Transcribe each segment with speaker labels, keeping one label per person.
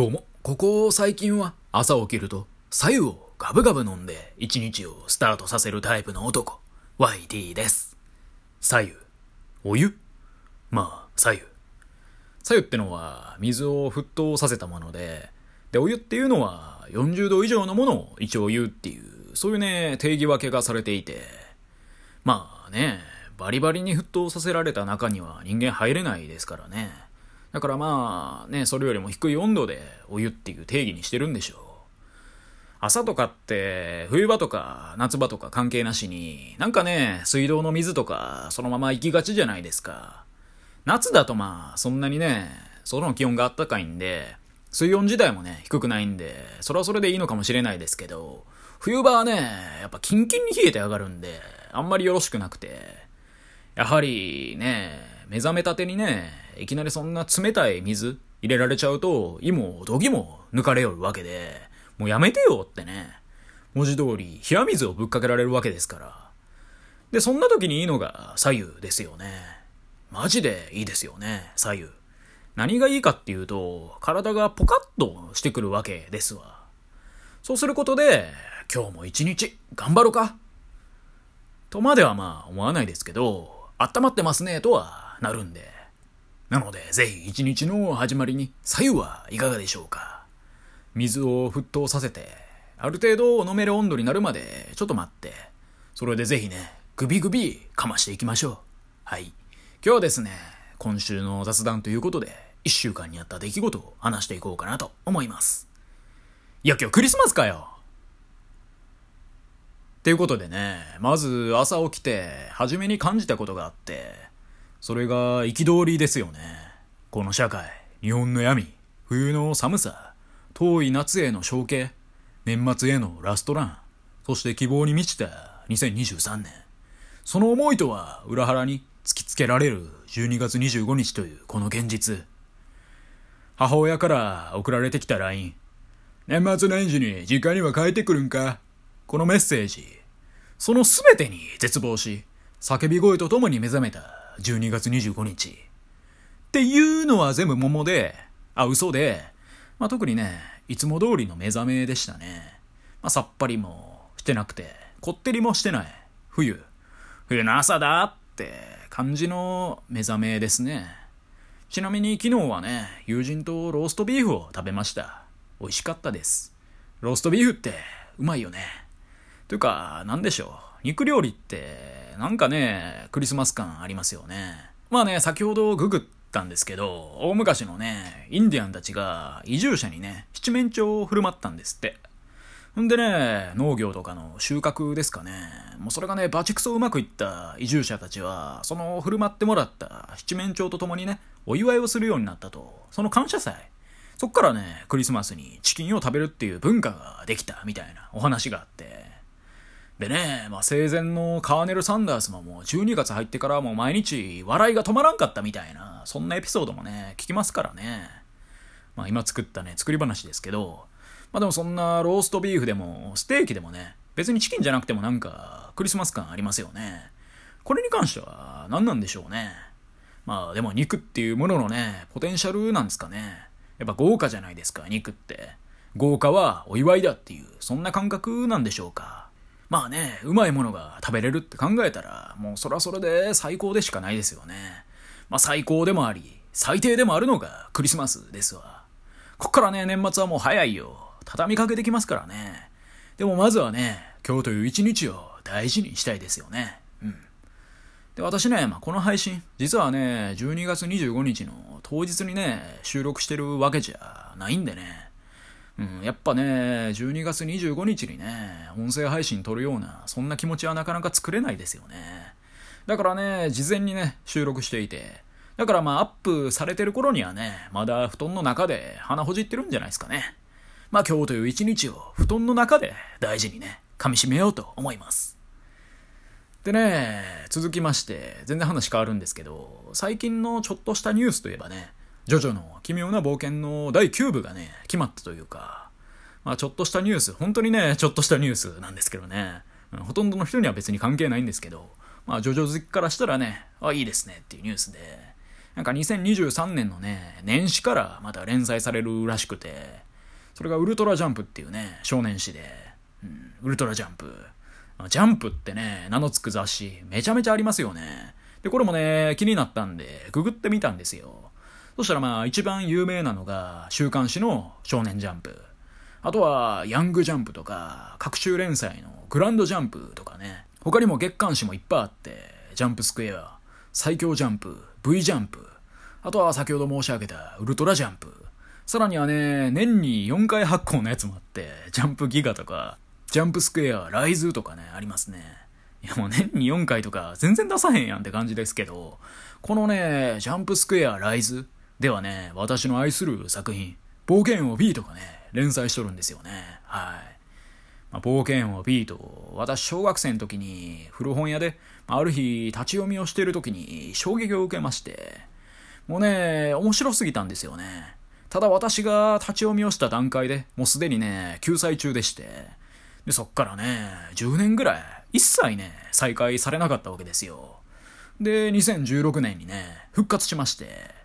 Speaker 1: どうも、ここ最近は朝起きると左右をガブガブ飲んで一日をスタートさせるタイプの男、YT です。左右お湯？まあ、左右。左右ってのは水を沸騰させたもので、で、お湯っていうのは40度以上のものを一応湯っていう、そういうね、定義分けがされていて、まあね、バリバリに沸騰させられた中には人間入れないですからね。だからまあね、それよりも低い温度でお湯っていう定義にしてるんでしょう。朝とかって冬場とか夏場とか関係なしに、なんかね、水道の水とかそのまま行きがちじゃないですか。夏だとまあそんなにね、その気温があったかいんで、水温自体もね、低くないんで、それはそれでいいのかもしれないですけど、冬場はね、やっぱキンキンに冷えて上がるんで、あんまりよろしくなくて、やはりね、目覚めたてにね、いきなりそんな冷たい水入れられちゃうと、胃もどぎも抜かれよるわけで、もうやめてよってね、文字通り冷水をぶっかけられるわけですから。で、そんな時にいいのが左右ですよね。マジでいいですよね、左右。何がいいかっていうと、体がポカッとしてくるわけですわ。そうすることで、今日も一日頑張ろうか。とまではまあ思わないですけど、温まってますねとはなるんで。なので、ぜひ一日の始まりに左右はいかがでしょうか。水を沸騰させて、ある程度飲める温度になるまでちょっと待って、それでぜひね、グビグビかましていきましょう。はい。今日はですね、今週の雑談ということで、一週間にあった出来事を話していこうかなと思います。いや、今日クリスマスかよっていうことでね、まず朝起きて、初めに感じたことがあって、それが憤りですよね。この社会、日本の闇、冬の寒さ、遠い夏への承継、年末へのラストラン、そして希望に満ちた2023年。その思いとは裏腹に突きつけられる12月25日というこの現実。母親から送られてきた LINE。年末年始に実家には帰ってくるんかこのメッセージ。その全てに絶望し、叫び声とともに目覚めた12月25日。っていうのは全部桃で、あ、嘘で、まあ、特にね、いつも通りの目覚めでしたね。まあ、さっぱりもしてなくて、こってりもしてない。冬。冬の朝だって感じの目覚めですね。ちなみに昨日はね、友人とローストビーフを食べました。美味しかったです。ローストビーフってうまいよね。というか、なんでしょう。肉料理って、なんかね、クリスマス感ありますよね。まあね、先ほどググったんですけど、大昔のね、インディアンたちが移住者にね、七面鳥を振る舞ったんですって。んでね、農業とかの収穫ですかね。もうそれがね、バチクソうまくいった移住者たちは、その振る舞ってもらった七面鳥と共にね、お祝いをするようになったと。その感謝祭。そっからね、クリスマスにチキンを食べるっていう文化ができたみたいなお話があって。でね、まあ、生前のカーネル・サンダースももう12月入ってからもう毎日笑いが止まらんかったみたいな、そんなエピソードもね、聞きますからね。まあ今作ったね、作り話ですけど、まあでもそんなローストビーフでもステーキでもね、別にチキンじゃなくてもなんかクリスマス感ありますよね。これに関しては何なんでしょうね。まあでも肉っていうもののね、ポテンシャルなんですかね。やっぱ豪華じゃないですか、肉って。豪華はお祝いだっていう、そんな感覚なんでしょうか。まあね、うまいものが食べれるって考えたら、もうそれはそれで最高でしかないですよね。まあ最高でもあり、最低でもあるのがクリスマスですわ。こっからね、年末はもう早いよ。畳みかけてきますからね。でもまずはね、今日という一日を大事にしたいですよね。うん。で、私ね、まあ、この配信、実はね、12月25日の当日にね、収録してるわけじゃないんでね。うん、やっぱね、12月25日にね、音声配信撮るような、そんな気持ちはなかなか作れないですよね。だからね、事前にね、収録していて、だからまあアップされてる頃にはね、まだ布団の中で鼻ほじってるんじゃないですかね。まあ今日という一日を布団の中で大事にね、噛み締めようと思います。でね、続きまして、全然話変わるんですけど、最近のちょっとしたニュースといえばね、ジョジョの奇妙な冒険の第9部がね、決まったというか、まあちょっとしたニュース、本当にね、ちょっとしたニュースなんですけどね、ほとんどの人には別に関係ないんですけど、まあジョジョ好きからしたらね、あ、いいですねっていうニュースで、なんか2023年のね、年始からまた連載されるらしくて、それがウルトラジャンプっていうね、少年誌で、うん、ウルトラジャンプ。ジャンプってね、名の付く雑誌、めちゃめちゃありますよね。で、これもね、気になったんで、ググってみたんですよ。そしたらまあ、一番有名なのが、週刊誌の少年ジャンプ。あとは、ヤングジャンプとか、各週連載のグランドジャンプとかね。他にも月刊誌もいっぱいあって、ジャンプスクエア、最強ジャンプ、V ジャンプ、あとは先ほど申し上げたウルトラジャンプ。さらにはね、年に4回発行のやつもあって、ジャンプギガとか、ジャンプスクエア、ライズとかね、ありますね。いやもう年に4回とか全然出さへんやんって感じですけど、このね、ジャンプスクエア、ライズではね、私の愛する作品、冒険を B とかね、連載しとるんですよね。はい。まあ、冒険を B と、私小学生の時に古本屋で、ある日立ち読みをしている時に衝撃を受けまして、もうね、面白すぎたんですよね。ただ私が立ち読みをした段階でもうすでにね、救済中でして、で、そっからね、10年ぐらい、一切ね、再開されなかったわけですよ。で、2016年にね、復活しまして、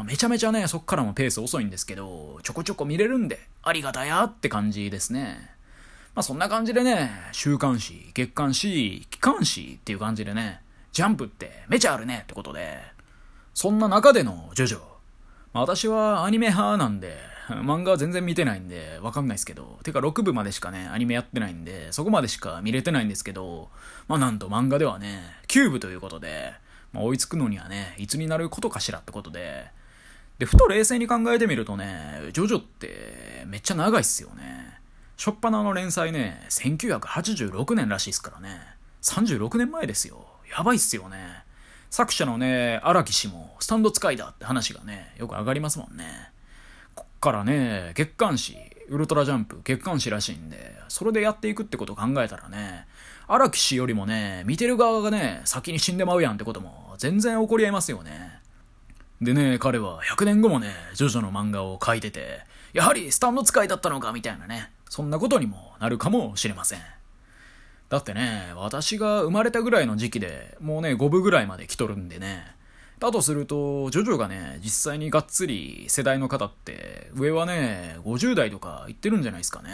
Speaker 1: まあ、めちゃめちゃね、そっからもペース遅いんですけど、ちょこちょこ見れるんで、ありがたやって感じですね。まあそんな感じでね、週刊誌、月刊誌、機関誌っていう感じでね、ジャンプってめちゃあるねってことで、そんな中でのジョジョ。まあ、私はアニメ派なんで、漫画は全然見てないんで、わかんないですけど、てか6部までしかね、アニメやってないんで、そこまでしか見れてないんですけど、まあなんと漫画ではね、9部ということで、まあ追いつくのにはね、いつになることかしらってことで、で、ふと冷静に考えてみるとね、ジョジョってめっちゃ長いっすよね。しょっぱなの連載ね、1986年らしいっすからね。36年前ですよ。やばいっすよね。作者のね、荒木氏もスタンド使いだって話がね、よく上がりますもんね。こっからね、月刊誌、ウルトラジャンプ月刊誌らしいんで、それでやっていくってこと考えたらね、荒木氏よりもね、見てる側がね、先に死んでまうやんってことも全然起こり得ますよね。でね、彼は100年後もね、ジョジョの漫画を描いてて、やはりスタンド使いだったのかみたいなね、そんなことにもなるかもしれません。だってね、私が生まれたぐらいの時期で、もうね、5部ぐらいまで来とるんでね。だとすると、ジョジョがね、実際にがっつり世代の方って、上はね、50代とか言ってるんじゃないですかね。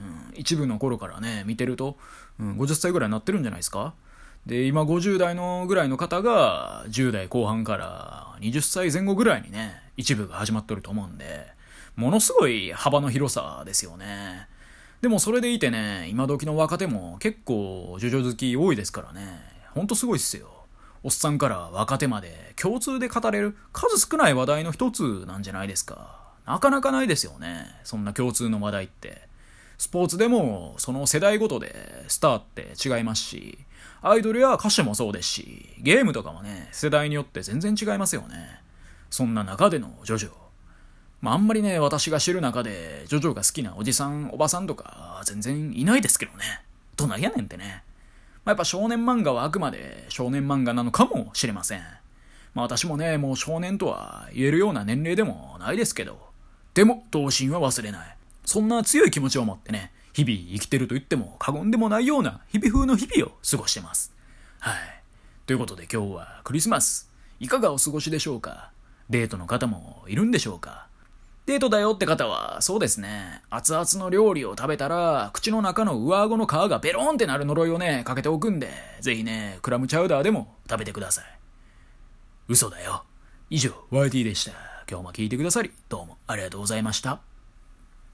Speaker 1: うん、一部の頃からね、見てると、うん、50歳ぐらいになってるんじゃないですかで、今50代のぐらいの方が、10代後半から20歳前後ぐらいにね、一部が始まっとると思うんで、ものすごい幅の広さですよね。でもそれでいてね、今時の若手も結構ジョジョ好き多いですからね。ほんとすごいっすよ。おっさんから若手まで共通で語れる数少ない話題の一つなんじゃないですか。なかなかないですよね。そんな共通の話題って。スポーツでもその世代ごとでスターって違いますし、アイドルや歌手もそうですし、ゲームとかもね、世代によって全然違いますよね。そんな中でのジョジョ。まあ、んまりね、私が知る中で、ジョジョが好きなおじさん、おばさんとか、全然いないですけどね。どないやねんってね。まあ、やっぱ少年漫画はあくまで少年漫画なのかもしれません。まあ私もね、もう少年とは言えるような年齢でもないですけど、でも、童心は忘れない。そんな強い気持ちを持ってね、日々生きてると言っても過言でもないような日々風の日々を過ごしてます。はい。ということで今日はクリスマス。いかがお過ごしでしょうか？デートの方もいるんでしょうか？デートだよって方は、そうですね。熱々の料理を食べたら、口の中の上顎の皮がベロンってなる呪いをね、かけておくんで、ぜひね、クラムチャウダーでも食べてください。嘘だよ。以上、YT でした。今日も聞いてくださり、どうもありがとうございました。